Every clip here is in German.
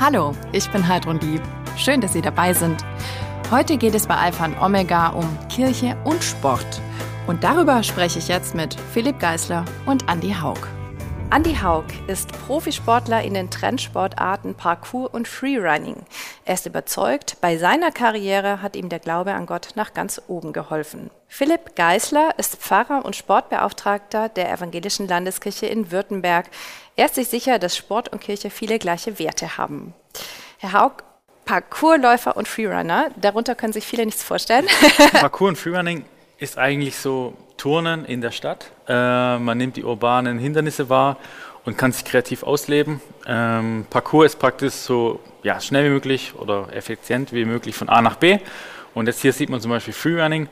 Hallo, ich bin Heidrun Lieb. Schön, dass Sie dabei sind. Heute geht es bei Alpha und Omega um Kirche und Sport. Und darüber spreche ich jetzt mit Philipp Geißler und Andy Haug. Andy Haug ist Profisportler in den Trendsportarten Parkour und Freerunning. Er ist überzeugt, bei seiner Karriere hat ihm der Glaube an Gott nach ganz oben geholfen. Philipp Geißler ist Pfarrer und Sportbeauftragter der Evangelischen Landeskirche in Württemberg. Er ist sich sicher, dass Sport und Kirche viele gleiche Werte haben. Herr Haug, Parkourläufer und Freerunner, darunter können sich viele nichts vorstellen. Parkour und Freerunning ist eigentlich so Turnen in der Stadt. Äh, man nimmt die urbanen Hindernisse wahr und kann sich kreativ ausleben. Ähm, Parcours ist praktisch so ja, schnell wie möglich oder effizient wie möglich von A nach B. Und jetzt hier sieht man zum Beispiel Freerunning.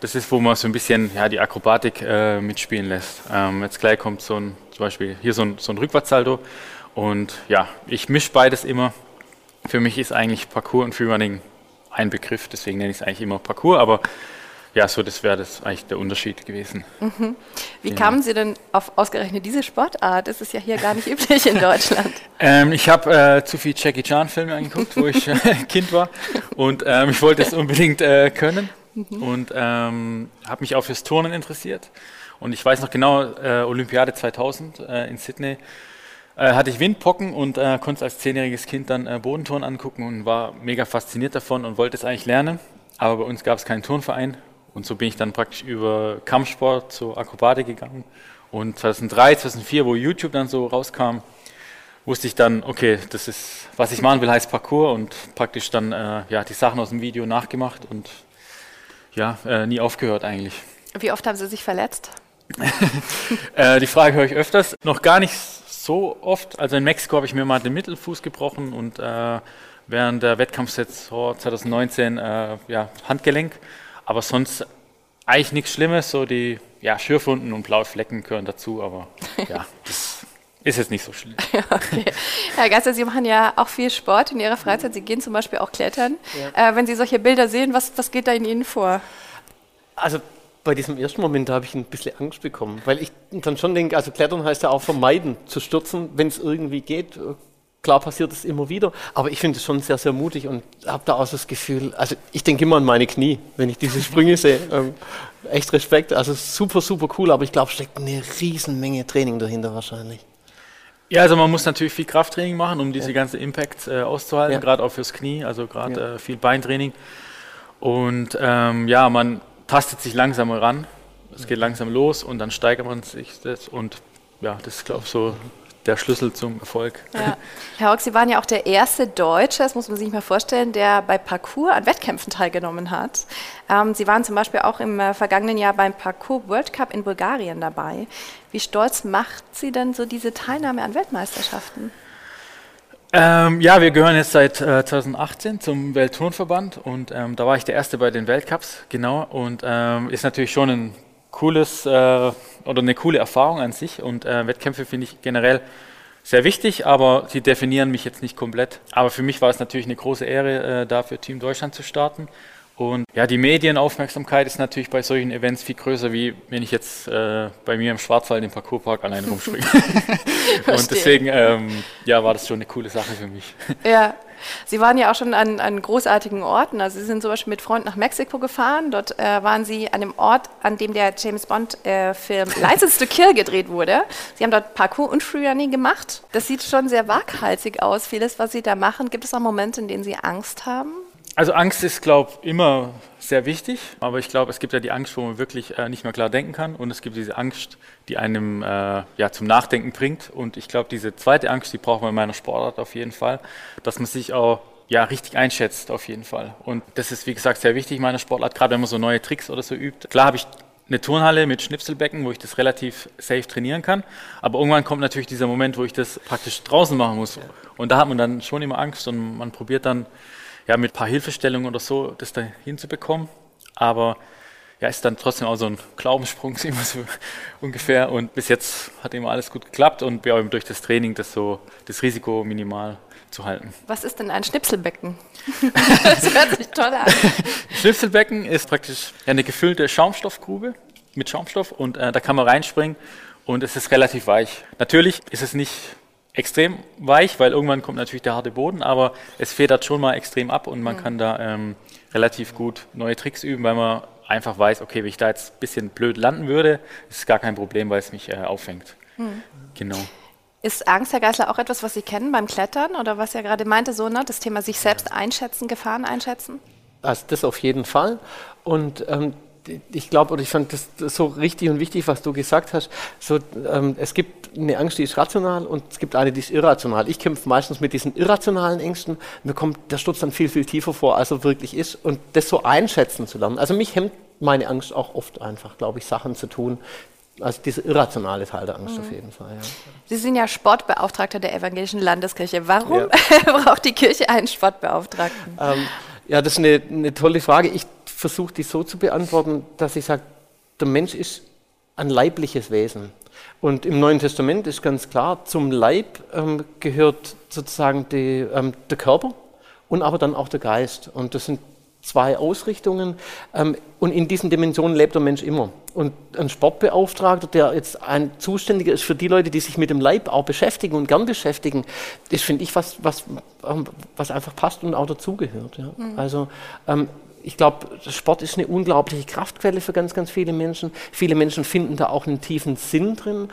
Das ist, wo man so ein bisschen ja, die Akrobatik äh, mitspielen lässt. Ähm, jetzt gleich kommt so ein, zum Beispiel hier so ein, so ein Rückwärtssalto. Und ja, ich mische beides immer. Für mich ist eigentlich Parcours und Freerunning ein Begriff, deswegen nenne ich es eigentlich immer Parcours. Aber ja, so das wäre das eigentlich der Unterschied gewesen. Mhm. Wie ja. kamen Sie denn auf ausgerechnet diese Sportart? Das ist ja hier gar nicht üblich in Deutschland. ähm, ich habe äh, zu viel Jackie Chan Filme angeguckt, wo ich äh, Kind war und ähm, ich wollte es unbedingt äh, können mhm. und ähm, habe mich auch fürs Turnen interessiert. Und ich weiß noch genau, äh, Olympiade 2000 äh, in Sydney äh, hatte ich Windpocken und konnte als zehnjähriges Kind dann Bodenturnen angucken und war mega fasziniert davon und wollte es eigentlich lernen. Aber bei uns gab es keinen Turnverein und so bin ich dann praktisch über Kampfsport zur Akrobatik gegangen. Und 2003, 2004, wo YouTube dann so rauskam, wusste ich dann, okay, das ist, was ich machen will, heißt Parcours und praktisch dann äh, ja, die Sachen aus dem Video nachgemacht und ja, äh, nie aufgehört eigentlich. Wie oft haben Sie sich verletzt? äh, die Frage höre ich öfters. Noch gar nicht so oft. Also in Mexiko habe ich mir mal den Mittelfuß gebrochen und äh, während der Wettkampfsaison 2019 äh, ja, Handgelenk. Aber sonst eigentlich nichts Schlimmes. So die ja, Schürfwunden und blaue Flecken gehören dazu, aber ja, das ist jetzt nicht so schlimm. okay. Herr Geister, Sie machen ja auch viel Sport in Ihrer Freizeit. Sie gehen zum Beispiel auch klettern. Ja. Äh, wenn Sie solche Bilder sehen, was, was geht da in Ihnen vor? Also bei diesem ersten Moment habe ich ein bisschen Angst bekommen, weil ich dann schon denke, also Klettern heißt ja auch vermeiden, zu stürzen, wenn es irgendwie geht. Klar passiert es immer wieder, aber ich finde es schon sehr, sehr mutig und habe da auch das Gefühl, also ich denke immer an meine Knie, wenn ich diese Sprünge sehe. Ähm, echt Respekt, also super, super cool, aber ich glaube, steckt eine Riesenmenge Training dahinter wahrscheinlich. Ja, also man muss natürlich viel Krafttraining machen, um diese ja. ganze Impact äh, auszuhalten, ja. gerade auch fürs Knie, also gerade ja. äh, viel Beintraining. Und ähm, ja, man tastet sich langsam ran, es geht langsam los und dann steigert man sich das und ja, das ist glaube ich so der Schlüssel zum Erfolg. Ja. Herr Hock, Sie waren ja auch der erste Deutsche, das muss man sich mal vorstellen, der bei Parkour an Wettkämpfen teilgenommen hat. Ähm, Sie waren zum Beispiel auch im äh, vergangenen Jahr beim Parkour World Cup in Bulgarien dabei. Wie stolz macht Sie denn so diese Teilnahme an Weltmeisterschaften? Ähm, ja, wir gehören jetzt seit äh, 2018 zum Weltturnverband und ähm, da war ich der Erste bei den Weltcups, genau. Und ähm, ist natürlich schon ein cooles äh, oder eine coole Erfahrung an sich und äh, Wettkämpfe finde ich generell sehr wichtig, aber sie definieren mich jetzt nicht komplett. Aber für mich war es natürlich eine große Ehre, äh, da für Team Deutschland zu starten. Und ja, die Medienaufmerksamkeit ist natürlich bei solchen Events viel größer, wie wenn ich jetzt äh, bei mir im Schwarzwald im Parkourpark allein rumspringe. und deswegen ähm, ja, war das schon eine coole Sache für mich. Ja, Sie waren ja auch schon an, an großartigen Orten. Also Sie sind zum Beispiel mit Freunden nach Mexiko gefahren. Dort äh, waren Sie an dem Ort, an dem der James Bond-Film äh, License to Kill gedreht wurde. Sie haben dort Parkour und Freerunning gemacht. Das sieht schon sehr waghalsig aus, vieles, was Sie da machen. Gibt es auch Momente, in denen Sie Angst haben? Also Angst ist, glaube ich, immer sehr wichtig, aber ich glaube, es gibt ja die Angst, wo man wirklich äh, nicht mehr klar denken kann und es gibt diese Angst, die einem äh, ja, zum Nachdenken bringt und ich glaube, diese zweite Angst, die braucht man in meiner Sportart auf jeden Fall, dass man sich auch ja, richtig einschätzt auf jeden Fall und das ist, wie gesagt, sehr wichtig in meiner Sportart, gerade wenn man so neue Tricks oder so übt. Klar habe ich eine Turnhalle mit Schnipselbecken, wo ich das relativ safe trainieren kann. Aber irgendwann kommt natürlich dieser Moment, wo ich das praktisch draußen machen muss. Und da hat man dann schon immer Angst und man probiert dann ja, mit ein paar Hilfestellungen oder so das da hinzubekommen. Aber ja, ist dann trotzdem auch so ein Glaubenssprung, immer so ungefähr. Und bis jetzt hat immer alles gut geklappt und wir haben durch das Training das so das Risiko minimal zu halten. Was ist denn ein Schnipselbecken? das hört sich toll an. Schnipselbecken ist praktisch eine gefüllte Schaumstoffgrube mit Schaumstoff und äh, da kann man reinspringen und es ist relativ weich. Natürlich ist es nicht extrem weich, weil irgendwann kommt natürlich der harte Boden, aber es federt schon mal extrem ab und man mhm. kann da ähm, relativ gut neue Tricks üben, weil man einfach weiß, okay, wenn ich da jetzt ein bisschen blöd landen würde, ist es gar kein Problem, weil es mich äh, auffängt. Mhm. Genau. Ist Angst, Herr Geisler, auch etwas, was Sie kennen beim Klettern oder was er gerade meinte, so ne? das Thema sich selbst einschätzen, Gefahren einschätzen? Also das auf jeden Fall. Und ähm, ich glaube, oder ich fand das so richtig und wichtig, was du gesagt hast. So, ähm, es gibt eine Angst, die ist rational und es gibt eine, die ist irrational. Ich kämpfe meistens mit diesen irrationalen Ängsten. Mir kommt der Sturz dann viel, viel tiefer vor, als er wirklich ist. Und das so einschätzen zu lernen. Also mich hemmt meine Angst auch oft einfach, glaube ich, Sachen zu tun, also diese irrationale Teil der Angst mhm. auf jeden Fall. Ja. Sie sind ja Sportbeauftragter der Evangelischen Landeskirche. Warum ja. braucht die Kirche einen Sportbeauftragten? Ähm, ja, das ist eine, eine tolle Frage. Ich versuche die so zu beantworten, dass ich sage, der Mensch ist ein leibliches Wesen. Und im Neuen Testament ist ganz klar, zum Leib ähm, gehört sozusagen die, ähm, der Körper und aber dann auch der Geist. Und das sind zwei Ausrichtungen. Ähm, und in diesen Dimensionen lebt der Mensch immer. Und ein Sportbeauftragter, der jetzt ein Zuständiger ist für die Leute, die sich mit dem Leib auch beschäftigen und gern beschäftigen, das finde ich was, was, ähm, was einfach passt und auch dazugehört. Ja. Mhm. Also ähm, ich glaube, Sport ist eine unglaubliche Kraftquelle für ganz, ganz viele Menschen. Viele Menschen finden da auch einen tiefen Sinn drin.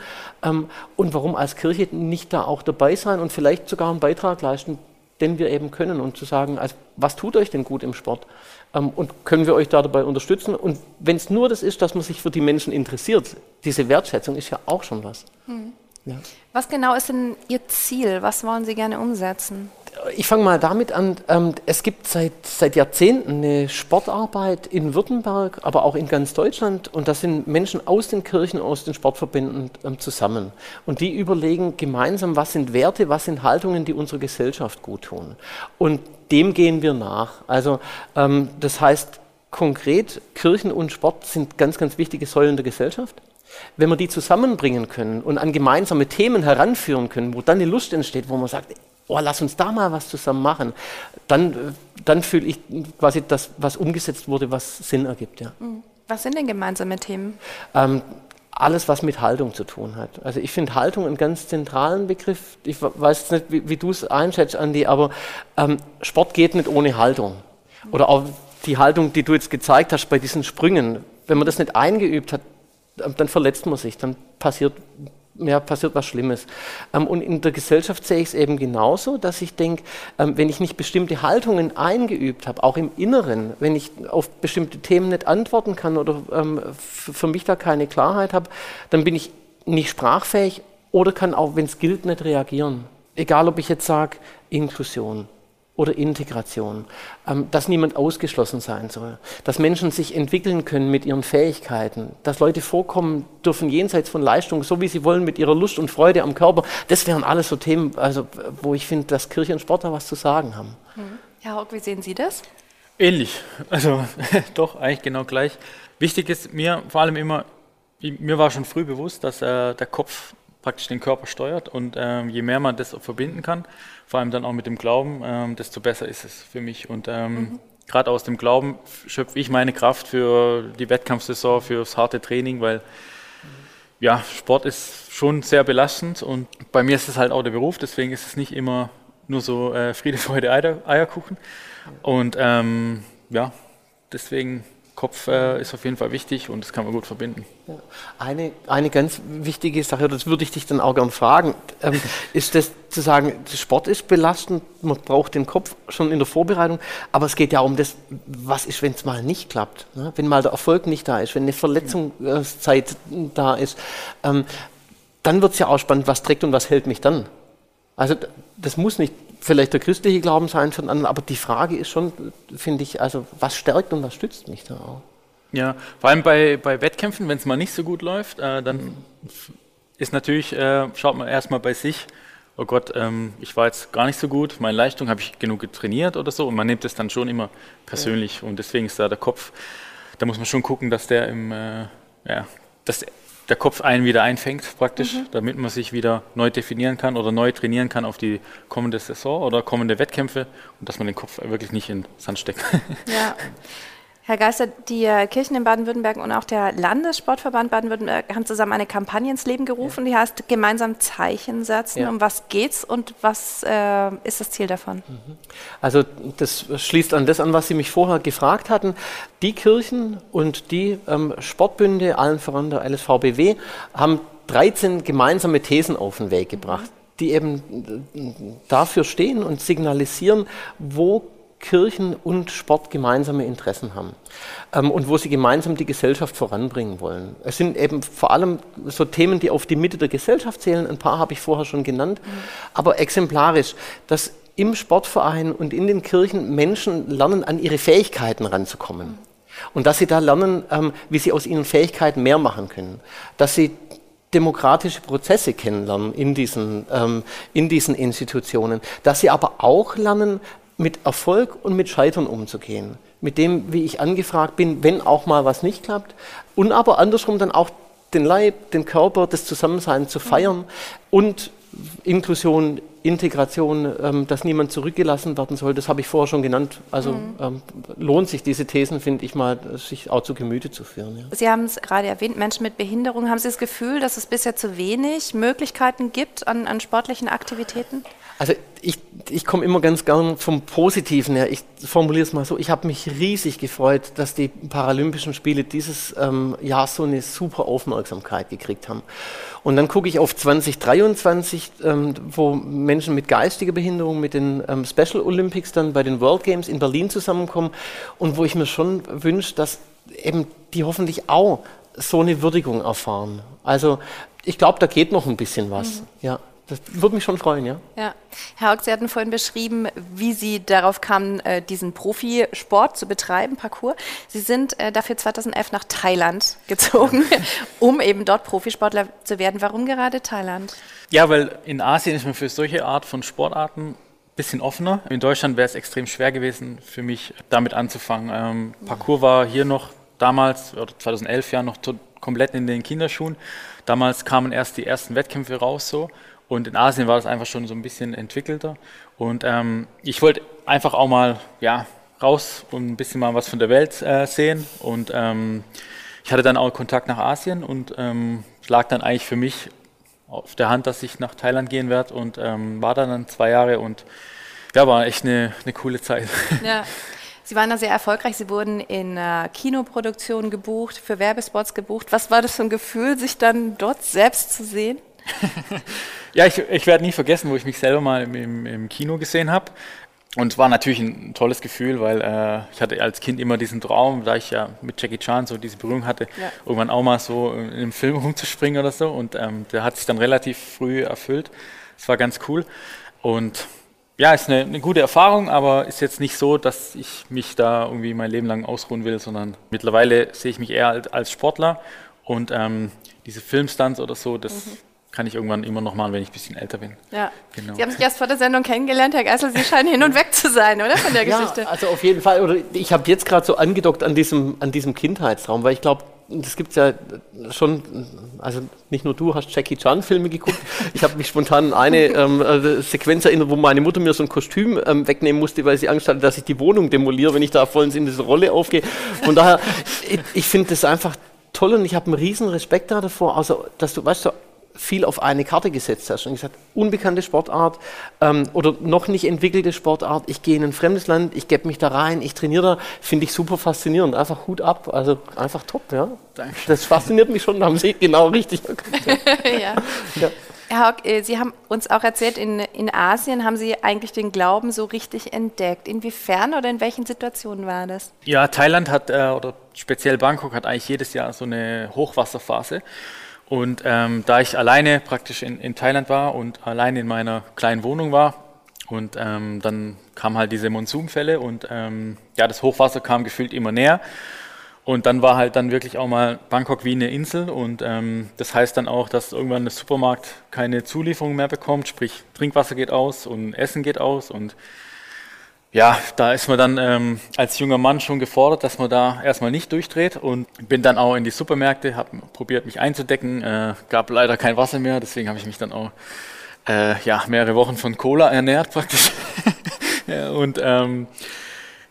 und warum als Kirche nicht da auch dabei sein und vielleicht sogar einen Beitrag leisten, den wir eben können und zu sagen, also, was tut euch denn gut im Sport? Ähm, und können wir euch da dabei unterstützen? Und wenn es nur das ist, dass man sich für die Menschen interessiert, diese Wertschätzung ist ja auch schon was. Hm. Ja. Was genau ist denn Ihr Ziel? Was wollen Sie gerne umsetzen? Ich fange mal damit an. Ähm, es gibt seit, seit Jahrzehnten eine Sportarbeit in Württemberg, aber auch in ganz Deutschland. Und da sind Menschen aus den Kirchen, aus den Sportverbänden ähm, zusammen. Und die überlegen gemeinsam, was sind Werte, was sind Haltungen, die unserer Gesellschaft gut tun. Und dem gehen wir nach. Also ähm, das heißt konkret, Kirchen und Sport sind ganz, ganz wichtige Säulen der Gesellschaft. Wenn wir die zusammenbringen können und an gemeinsame Themen heranführen können, wo dann eine Lust entsteht, wo man sagt, oh, lass uns da mal was zusammen machen, dann, dann fühle ich quasi das, was umgesetzt wurde, was Sinn ergibt. Ja. Mhm. Was sind denn gemeinsame Themen? Ähm, alles, was mit Haltung zu tun hat. Also ich finde Haltung einen ganz zentralen Begriff. Ich weiß nicht, wie, wie du es einschätzt, Andi, aber ähm, Sport geht nicht ohne Haltung. Oder auch die Haltung, die du jetzt gezeigt hast bei diesen Sprüngen. Wenn man das nicht eingeübt hat, dann verletzt man sich, dann passiert, ja, passiert was Schlimmes. Ähm, und in der Gesellschaft sehe ich es eben genauso, dass ich denke, ähm, wenn ich nicht bestimmte Haltungen eingeübt habe, auch im Inneren, wenn ich auf bestimmte Themen nicht antworten kann oder ähm, für mich da keine Klarheit habe, dann bin ich nicht sprachfähig oder kann auch, wenn es gilt, nicht reagieren. Egal, ob ich jetzt sage, Inklusion, oder Integration, ähm, dass niemand ausgeschlossen sein soll, dass Menschen sich entwickeln können mit ihren Fähigkeiten, dass Leute vorkommen dürfen jenseits von Leistung, so wie sie wollen, mit ihrer Lust und Freude am Körper. Das wären alles so Themen, also, wo ich finde, dass Kirche und Sport da was zu sagen haben. Mhm. Herr Hock, wie sehen Sie das? Ähnlich, also doch eigentlich genau gleich. Wichtig ist mir vor allem immer, mir war schon früh bewusst, dass äh, der Kopf praktisch den Körper steuert und ähm, je mehr man das verbinden kann, vor allem dann auch mit dem Glauben, ähm, desto besser ist es für mich. Und ähm, mhm. gerade aus dem Glauben schöpfe ich meine Kraft für die Wettkampfsaison, fürs harte Training, weil ja, Sport ist schon sehr belastend und bei mir ist es halt auch der Beruf, deswegen ist es nicht immer nur so äh, Friede, Freude, Eier, Eierkuchen. Und ähm, ja, deswegen Kopf äh, ist auf jeden Fall wichtig und das kann man gut verbinden. Eine, eine ganz wichtige Sache, das würde ich dich dann auch gerne fragen, ähm, ist das zu sagen, Sport ist belastend, man braucht den Kopf schon in der Vorbereitung, aber es geht ja um das, was ist, wenn es mal nicht klappt, ne? wenn mal der Erfolg nicht da ist, wenn eine Verletzungszeit da ist, ähm, dann wird es ja auch spannend, was trägt und was hält mich dann. Also das muss nicht vielleicht der christliche Glauben sein von anderen, aber die Frage ist schon, finde ich, also was stärkt und was stützt mich da auch? Ja, vor allem bei, bei Wettkämpfen, wenn es mal nicht so gut läuft, äh, dann ist natürlich, äh, schaut man erstmal bei sich, oh Gott, ähm, ich war jetzt gar nicht so gut, meine Leistung habe ich genug getrainiert oder so und man nimmt es dann schon immer persönlich ja. und deswegen ist da der Kopf, da muss man schon gucken, dass der im, äh, ja, dass der Kopf einen wieder einfängt, praktisch, mhm. damit man sich wieder neu definieren kann oder neu trainieren kann auf die kommende Saison oder kommende Wettkämpfe und dass man den Kopf wirklich nicht in den Sand steckt. Ja. Herr Geister, die äh, Kirchen in Baden-Württemberg und auch der Landessportverband Baden-Württemberg haben zusammen eine Kampagne ins Leben gerufen, ja. die heißt gemeinsam Zeichen setzen. Ja. Um was geht's und was äh, ist das Ziel davon? Mhm. Also das schließt an das an, was Sie mich vorher gefragt hatten. Die Kirchen und die ähm, Sportbünde, allen voran der LSVBW, haben 13 gemeinsame Thesen auf den Weg gebracht, mhm. die eben äh, dafür stehen und signalisieren, wo Kirchen und Sport gemeinsame Interessen haben ähm, und wo sie gemeinsam die Gesellschaft voranbringen wollen. Es sind eben vor allem so Themen, die auf die Mitte der Gesellschaft zählen. Ein paar habe ich vorher schon genannt, mhm. aber exemplarisch, dass im Sportverein und in den Kirchen Menschen lernen, an ihre Fähigkeiten ranzukommen. Mhm. Und dass sie da lernen, ähm, wie sie aus ihren Fähigkeiten mehr machen können. Dass sie demokratische Prozesse kennenlernen in diesen, ähm, in diesen Institutionen. Dass sie aber auch lernen, mit Erfolg und mit Scheitern umzugehen. Mit dem, wie ich angefragt bin, wenn auch mal was nicht klappt. Und aber andersrum dann auch den Leib, den Körper, das Zusammensein zu feiern und Inklusion, Integration, ähm, dass niemand zurückgelassen werden soll, das habe ich vorher schon genannt. Also mhm. ähm, lohnt sich diese Thesen, finde ich mal, sich auch zu Gemüte zu führen. Ja. Sie haben es gerade erwähnt, Menschen mit Behinderung. Haben Sie das Gefühl, dass es bisher zu wenig Möglichkeiten gibt an, an sportlichen Aktivitäten? Also ich, ich komme immer ganz gern vom Positiven her. Ich formuliere es mal so, ich habe mich riesig gefreut, dass die Paralympischen Spiele dieses ähm, Jahr so eine super Aufmerksamkeit gekriegt haben. Und dann gucke ich auf 2023, ähm, wo Menschen mit geistiger Behinderung mit den ähm, Special Olympics dann bei den World Games in Berlin zusammenkommen und wo ich mir schon wünsche, dass eben die hoffentlich auch so eine Würdigung erfahren. Also ich glaube, da geht noch ein bisschen was. Mhm. Ja. Das würde mich schon freuen, ja. ja. Herr Haug, Sie hatten vorhin beschrieben, wie Sie darauf kamen, äh, diesen Profisport zu betreiben, Parcours. Sie sind äh, dafür 2011 nach Thailand gezogen, um eben dort Profisportler zu werden. Warum gerade Thailand? Ja, weil in Asien ist man für solche Art von Sportarten ein bisschen offener. In Deutschland wäre es extrem schwer gewesen für mich, damit anzufangen. Ähm, Parcours war hier noch damals, oder 2011 ja noch komplett in den Kinderschuhen. Damals kamen erst die ersten Wettkämpfe raus so. Und in Asien war das einfach schon so ein bisschen entwickelter. Und ähm, ich wollte einfach auch mal ja, raus und ein bisschen mal was von der Welt äh, sehen. Und ähm, ich hatte dann auch Kontakt nach Asien und ähm, lag dann eigentlich für mich auf der Hand, dass ich nach Thailand gehen werde und ähm, war dann, dann zwei Jahre und ja, war echt eine, eine coole Zeit. Ja. Sie waren da sehr erfolgreich. Sie wurden in äh, Kinoproduktionen gebucht, für Werbespots gebucht. Was war das für ein Gefühl, sich dann dort selbst zu sehen? ja, ich, ich werde nie vergessen, wo ich mich selber mal im, im Kino gesehen habe. Und es war natürlich ein tolles Gefühl, weil äh, ich hatte als Kind immer diesen Traum, da ich ja mit Jackie Chan so diese Berührung hatte, ja. irgendwann auch mal so in einem Film rumzuspringen oder so. Und ähm, der hat sich dann relativ früh erfüllt. Das war ganz cool. Und ja, ist eine, eine, gute Erfahrung, aber ist jetzt nicht so, dass ich mich da irgendwie mein Leben lang ausruhen will, sondern mittlerweile sehe ich mich eher als, als Sportler und ähm, diese Filmstunts oder so, das mhm kann ich irgendwann immer noch machen, wenn ich ein bisschen älter bin. Ja. Genau. Sie haben sich erst vor der Sendung kennengelernt, Herr Geisel. Sie scheinen hin und weg zu sein, oder? Von der Geschichte. Ja, also auf jeden Fall. Oder ich habe jetzt gerade so angedockt an diesem, an diesem Kindheitstraum, weil ich glaube, das gibt es ja schon, also nicht nur du hast Jackie Chan-Filme geguckt. Ich habe mich spontan an eine ähm, äh, Sequenz erinnert, wo meine Mutter mir so ein Kostüm ähm, wegnehmen musste, weil sie Angst hatte, dass ich die Wohnung demoliere, wenn ich da vollends in diese Rolle aufgehe. Von daher, ich, ich finde das einfach toll und ich habe einen riesen Respekt davor, also dass du, weißt du, viel auf eine Karte gesetzt hast und gesagt, unbekannte Sportart ähm, oder noch nicht entwickelte Sportart, ich gehe in ein fremdes Land, ich gebe mich da rein, ich trainiere da, finde ich super faszinierend. Einfach Hut ab, also einfach top, ja. Danke. Das fasziniert mich schon, haben Sie genau richtig ja. ja. Herr Hock, äh, Sie haben uns auch erzählt, in, in Asien haben Sie eigentlich den Glauben so richtig entdeckt. Inwiefern oder in welchen Situationen war das? Ja, Thailand hat, äh, oder speziell Bangkok hat eigentlich jedes Jahr so eine Hochwasserphase. Und ähm, da ich alleine praktisch in, in Thailand war und alleine in meiner kleinen Wohnung war, und ähm, dann kamen halt diese Monsunfälle und ähm, ja, das Hochwasser kam gefühlt immer näher. Und dann war halt dann wirklich auch mal Bangkok wie eine Insel und ähm, das heißt dann auch, dass irgendwann der Supermarkt keine Zulieferung mehr bekommt, sprich Trinkwasser geht aus und Essen geht aus und ja, da ist man dann ähm, als junger Mann schon gefordert, dass man da erstmal nicht durchdreht und bin dann auch in die Supermärkte, habe probiert mich einzudecken, äh, gab leider kein Wasser mehr, deswegen habe ich mich dann auch äh, ja, mehrere Wochen von Cola ernährt praktisch. und ähm,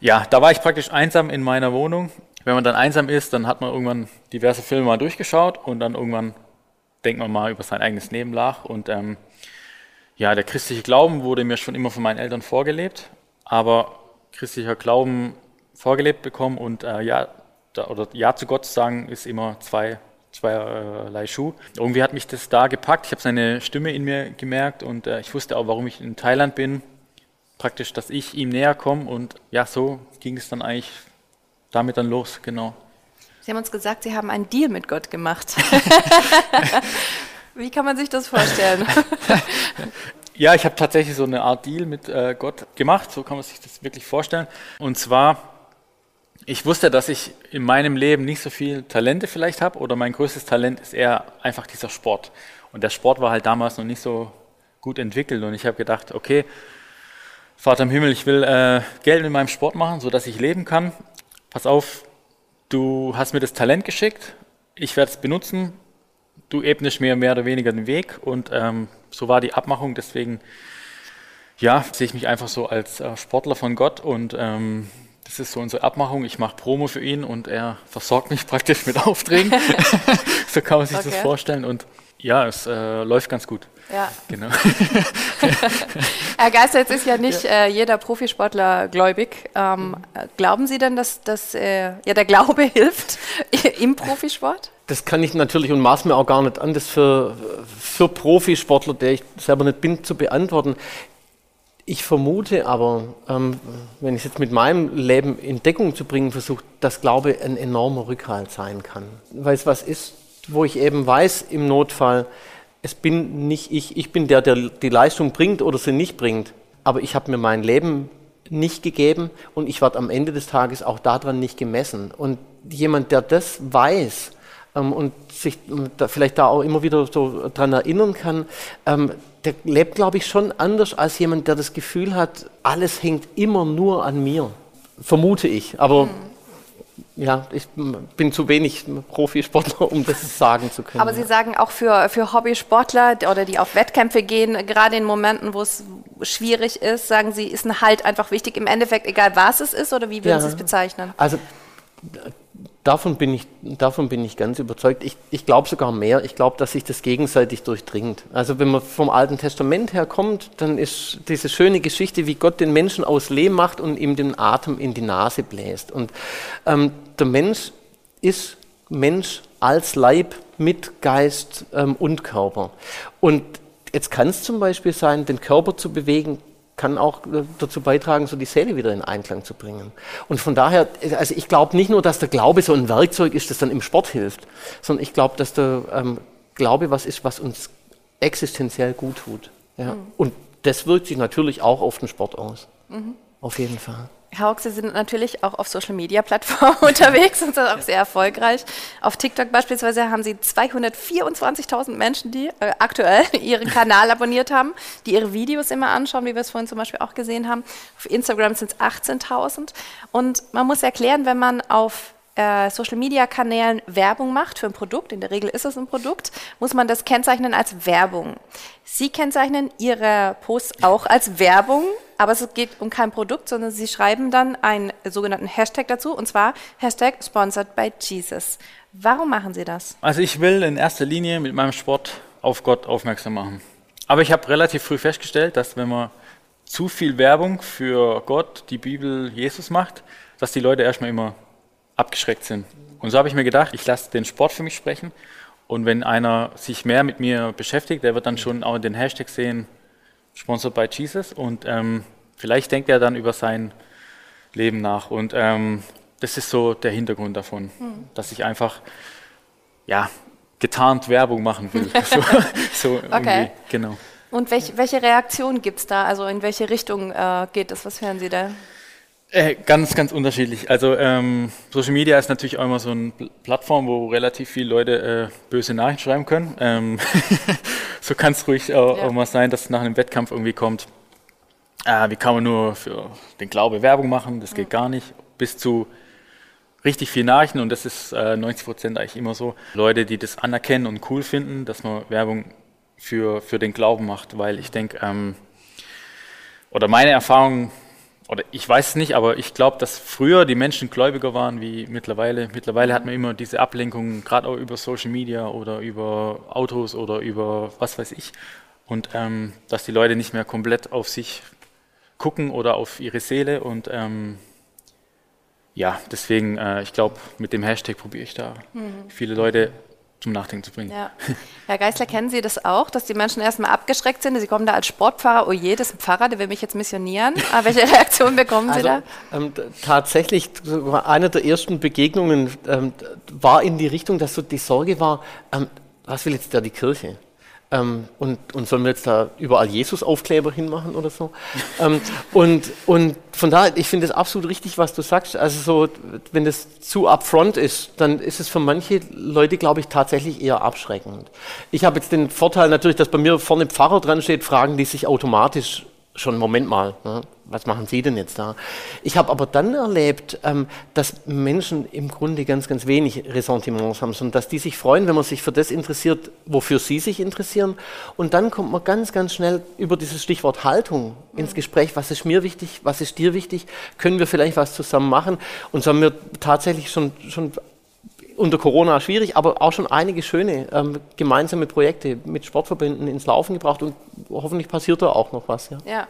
Ja, da war ich praktisch einsam in meiner Wohnung. Wenn man dann einsam ist, dann hat man irgendwann diverse Filme mal durchgeschaut und dann irgendwann denkt man mal über sein eigenes Leben nach. Und ähm, ja, der christliche Glauben wurde mir schon immer von meinen Eltern vorgelebt, aber christlicher Glauben vorgelebt bekommen und äh, ja, da, oder Ja zu Gott sagen ist immer zwei zweierlei Schuh. Irgendwie hat mich das da gepackt. Ich habe seine Stimme in mir gemerkt und äh, ich wusste auch, warum ich in Thailand bin. Praktisch, dass ich ihm näher komme und ja, so ging es dann eigentlich damit dann los, genau. Sie haben uns gesagt, Sie haben einen Deal mit Gott gemacht. Wie kann man sich das vorstellen? ja, ich habe tatsächlich so eine Art Deal mit äh, Gott gemacht, so kann man sich das wirklich vorstellen. Und zwar, ich wusste, dass ich in meinem Leben nicht so viel Talente vielleicht habe oder mein größtes Talent ist eher einfach dieser Sport. Und der Sport war halt damals noch nicht so gut entwickelt und ich habe gedacht, okay, Vater im Himmel, ich will äh, Geld in meinem Sport machen, sodass ich leben kann. Pass auf, du hast mir das Talent geschickt, ich werde es benutzen, du ebnest mir mehr oder weniger den Weg und ähm, so war die Abmachung. Deswegen, ja, sehe ich mich einfach so als äh, Sportler von Gott und ähm, das ist so unsere Abmachung. Ich mache Promo für ihn und er versorgt mich praktisch mit Aufträgen. so kann man sich okay. das vorstellen und ja, es äh, läuft ganz gut. Ja. Genau. Herr Geister, jetzt ist ja nicht ja. Äh, jeder Profisportler gläubig. Ähm, glauben Sie denn, dass, dass äh, ja, der Glaube hilft im Profisport? Das kann ich natürlich und maß mir auch gar nicht an, das für, für Profisportler, der ich selber nicht bin, zu beantworten. Ich vermute aber, ähm, wenn ich es jetzt mit meinem Leben in Deckung zu bringen versuche, dass Glaube ein enormer Rückhalt sein kann. Weil es was ist, wo ich eben weiß im Notfall, es bin nicht ich, ich bin der, der die Leistung bringt oder sie nicht bringt. Aber ich habe mir mein Leben nicht gegeben und ich werde am Ende des Tages auch daran nicht gemessen. Und jemand, der das weiß ähm, und sich ähm, da vielleicht da auch immer wieder so dran erinnern kann, ähm, der lebt, glaube ich, schon anders als jemand, der das Gefühl hat, alles hängt immer nur an mir. Vermute ich. Aber mhm ja, ich bin zu wenig Profisportler, um das sagen zu können. Aber Sie sagen auch für, für Hobbysportler oder die auf Wettkämpfe gehen, gerade in Momenten, wo es schwierig ist, sagen Sie, ist ein Halt einfach wichtig im Endeffekt, egal was es ist oder wie würden ja, Sie es bezeichnen? Also Davon bin ich, davon bin ich ganz überzeugt. Ich, ich glaube sogar mehr. Ich glaube, dass sich das gegenseitig durchdringt. Also wenn man vom Alten Testament herkommt, dann ist diese schöne Geschichte, wie Gott den Menschen aus Lehm macht und ihm den Atem in die Nase bläst. Und ähm, der Mensch ist Mensch als Leib mit Geist ähm, und Körper. Und jetzt kann es zum Beispiel sein, den Körper zu bewegen, kann auch äh, dazu beitragen, so die Seele wieder in Einklang zu bringen. Und von daher, also ich glaube nicht nur, dass der Glaube so ein Werkzeug ist, das dann im Sport hilft, sondern ich glaube, dass der ähm, Glaube was ist, was uns existenziell gut tut. Ja. Mhm. Und das wirkt sich natürlich auch auf den Sport aus. Mhm. Auf jeden Fall. Herr Hock, Sie sind natürlich auch auf Social Media Plattformen unterwegs und sind auch sehr erfolgreich. Auf TikTok beispielsweise haben Sie 224.000 Menschen, die äh, aktuell Ihren Kanal abonniert haben, die Ihre Videos immer anschauen, wie wir es vorhin zum Beispiel auch gesehen haben. Auf Instagram sind es 18.000. Und man muss erklären, wenn man auf äh, Social Media Kanälen Werbung macht für ein Produkt, in der Regel ist es ein Produkt, muss man das kennzeichnen als Werbung. Sie kennzeichnen Ihre Posts auch als Werbung, aber es geht um kein Produkt, sondern Sie schreiben dann einen sogenannten Hashtag dazu und zwar Hashtag Sponsored by Jesus. Warum machen Sie das? Also ich will in erster Linie mit meinem Sport auf Gott aufmerksam machen. Aber ich habe relativ früh festgestellt, dass wenn man zu viel Werbung für Gott, die Bibel, Jesus macht, dass die Leute erstmal immer abgeschreckt sind. Und so habe ich mir gedacht, ich lasse den Sport für mich sprechen. Und wenn einer sich mehr mit mir beschäftigt, der wird dann schon auch den Hashtag sehen, Sponsored by Jesus. Und ähm, vielleicht denkt er dann über sein Leben nach. Und ähm, das ist so der Hintergrund davon, hm. dass ich einfach ja, getarnt Werbung machen will. so, so okay. Genau. Und welch, welche Reaktion gibt es da? Also in welche Richtung äh, geht das? Was hören Sie da? Äh, ganz, ganz unterschiedlich. Also ähm, Social Media ist natürlich auch immer so eine Plattform, wo relativ viele Leute äh, böse Nachrichten schreiben können. Ähm, so kann es ruhig auch, ja. auch, mal sein, dass nach einem Wettkampf irgendwie kommt, äh, wie kann man nur für den Glaube Werbung machen, das geht gar nicht, bis zu richtig viel Nachrichten und das ist äh, 90 Prozent eigentlich immer so. Leute, die das anerkennen und cool finden, dass man Werbung für, für den Glauben macht, weil ich denke, ähm, oder meine Erfahrung oder ich weiß es nicht, aber ich glaube, dass früher die Menschen gläubiger waren wie mittlerweile. Mittlerweile hat man immer diese Ablenkungen, gerade auch über Social Media oder über Autos oder über was weiß ich. Und ähm, dass die Leute nicht mehr komplett auf sich gucken oder auf ihre Seele. Und ähm, ja, deswegen, äh, ich glaube, mit dem Hashtag probiere ich da mhm. viele Leute zum Nachdenken zu bringen. Ja. Herr Geisler, kennen Sie das auch, dass die Menschen erstmal abgeschreckt sind? Sie kommen da als Sportfahrer, oh je, das ist ein Pfarrer, der will mich jetzt missionieren. Aber ah, welche Reaktion bekommen Sie also, da? Ähm, tatsächlich, eine der ersten Begegnungen ähm, war in die Richtung, dass so die Sorge war, ähm, was will jetzt da die Kirche? Ähm, und, und sollen wir jetzt da überall Jesus-Aufkleber hinmachen oder so? ähm, und, und von daher, ich finde es absolut richtig, was du sagst. Also so, wenn das zu upfront ist, dann ist es für manche Leute, glaube ich, tatsächlich eher abschreckend. Ich habe jetzt den Vorteil natürlich, dass bei mir vorne Pfarrer dran steht, fragen die sich automatisch schon, Moment mal, ne? was machen Sie denn jetzt da? Ich habe aber dann erlebt, ähm, dass Menschen im Grunde ganz, ganz wenig Ressentiments haben, sondern dass die sich freuen, wenn man sich für das interessiert, wofür sie sich interessieren. Und dann kommt man ganz, ganz schnell über dieses Stichwort Haltung ins Gespräch. Was ist mir wichtig? Was ist dir wichtig? Können wir vielleicht was zusammen machen? Und so haben wir tatsächlich schon, schon unter Corona schwierig, aber auch schon einige schöne ähm, gemeinsame Projekte mit Sportverbänden ins Laufen gebracht und hoffentlich passiert da auch noch was. Ja, ja.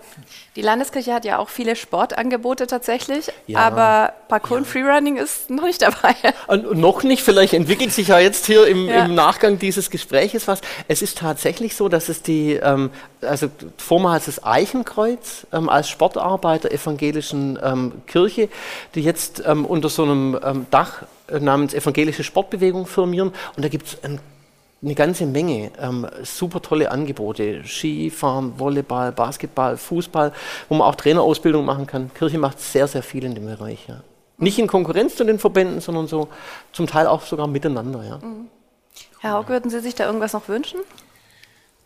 die Landeskirche hat ja auch viele Sportangebote tatsächlich, ja. aber Parkour und Freerunning ist noch nicht dabei. Und noch nicht, vielleicht entwickelt sich ja jetzt hier im, ja. im Nachgang dieses Gespräches was. Es ist tatsächlich so, dass es die, ähm, also vormals das Eichenkreuz ähm, als Sportarbeiter evangelischen ähm, Kirche, die jetzt ähm, unter so einem ähm, Dach namens Evangelische Sportbewegung firmieren und da gibt es ein eine ganze Menge ähm, super tolle Angebote. Skifahren, Volleyball, Basketball, Fußball, wo man auch Trainerausbildung machen kann. Kirche macht sehr, sehr viel in dem Bereich. Ja. Nicht in Konkurrenz zu den Verbänden, sondern so zum Teil auch sogar miteinander. Ja. Mhm. Herr Haug, würden Sie sich da irgendwas noch wünschen?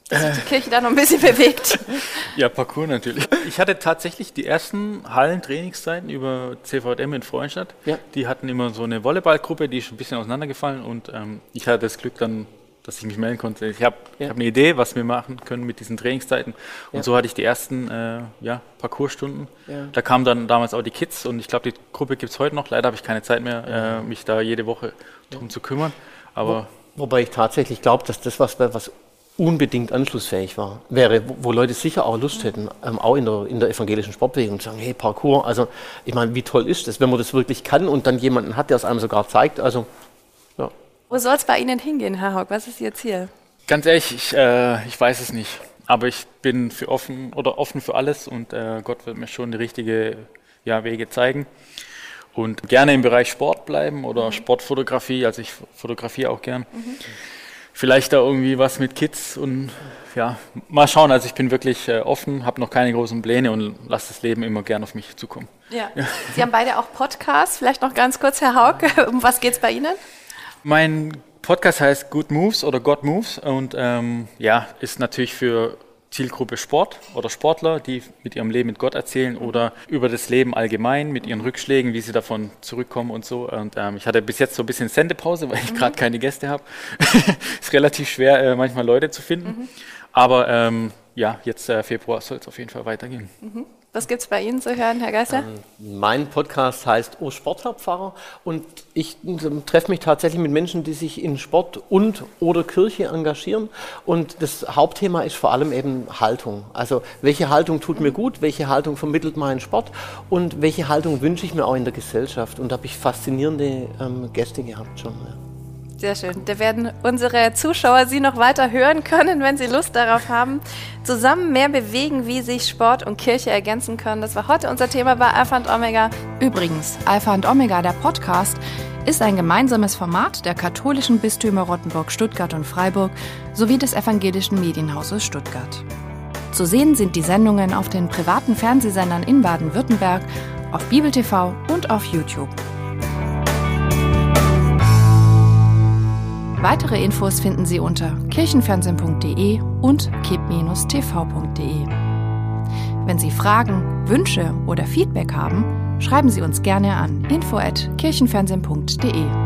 Dass sich die Kirche da noch ein bisschen bewegt. Ja, Parcours natürlich. Ich hatte tatsächlich die ersten Hallentrainingszeiten über CVM in Freudenstadt. Ja. Die hatten immer so eine Volleyballgruppe, die ist schon ein bisschen auseinandergefallen und ähm, ich hatte das Glück dann, dass ich mich melden konnte. Ich habe ja. hab eine Idee, was wir machen können mit diesen Trainingszeiten und ja. so hatte ich die ersten äh, ja, Parcoursstunden. Da kamen dann damals auch die Kids und ich glaube, die Gruppe gibt es heute noch. Leider habe ich keine Zeit mehr, äh, mich da jede Woche drum zu kümmern. Aber Wo, wobei ich tatsächlich glaube, dass das was, was unbedingt anschlussfähig war, wäre, wo, Leute sicher auch Lust hätten, ähm, auch in der, in der evangelischen Sportbewegung zu sagen, hey, Parkour, also ich meine, wie toll ist das, wenn man das wirklich kann und dann jemanden hat, der es einem sogar zeigt, also ja. Wo soll es bei Ihnen hingehen, Herr Haug? Was ist Ihr Ziel? Ganz ehrlich, ich, äh, ich weiß es nicht, aber ich bin für offen oder offen für alles und äh, Gott wird mir schon die richtige ja, Wege zeigen und gerne im Bereich Sport bleiben oder mhm. Sportfotografie, also ich fotografiere auch gern. Mhm vielleicht da irgendwie was mit Kids und ja, mal schauen. Also ich bin wirklich äh, offen, habe noch keine großen Pläne und lasse das Leben immer gern auf mich zukommen. Ja. ja. Sie haben beide auch Podcasts. Vielleicht noch ganz kurz, Herr Haug, um was geht es bei Ihnen? Mein Podcast heißt Good Moves oder God Moves und ähm, ja, ist natürlich für Zielgruppe Sport oder Sportler, die mit ihrem Leben mit Gott erzählen oder über das Leben allgemein, mit ihren Rückschlägen, wie sie davon zurückkommen und so. Und ähm, ich hatte bis jetzt so ein bisschen Sendepause, weil ich mhm. gerade keine Gäste habe. ist relativ schwer, äh, manchmal Leute zu finden. Mhm. Aber ähm, ja, jetzt äh, Februar soll es auf jeden Fall weitergehen. Mhm. Was gibt es bei Ihnen zu hören, Herr Geißler? Ähm, mein Podcast heißt O Sportlerpfarrer und ich äh, treffe mich tatsächlich mit Menschen, die sich in Sport und oder Kirche engagieren. Und das Hauptthema ist vor allem eben Haltung. Also welche Haltung tut mir gut, welche Haltung vermittelt mein Sport und welche Haltung wünsche ich mir auch in der Gesellschaft. Und da habe ich faszinierende ähm, Gäste gehabt schon. Ja. Sehr schön. Da werden unsere Zuschauer Sie noch weiter hören können, wenn Sie Lust darauf haben. Zusammen mehr bewegen, wie sich Sport und Kirche ergänzen können. Das war heute unser Thema bei Alpha und Omega. Übrigens, Alpha und Omega, der Podcast, ist ein gemeinsames Format der katholischen Bistümer Rottenburg, Stuttgart und Freiburg sowie des evangelischen Medienhauses Stuttgart. Zu sehen sind die Sendungen auf den privaten Fernsehsendern in Baden-Württemberg, auf Bibel TV und auf YouTube. Weitere Infos finden Sie unter kirchenfernsehen.de und kip-tv.de. Wenn Sie Fragen, Wünsche oder Feedback haben, schreiben Sie uns gerne an info@kirchenfernsehen.de.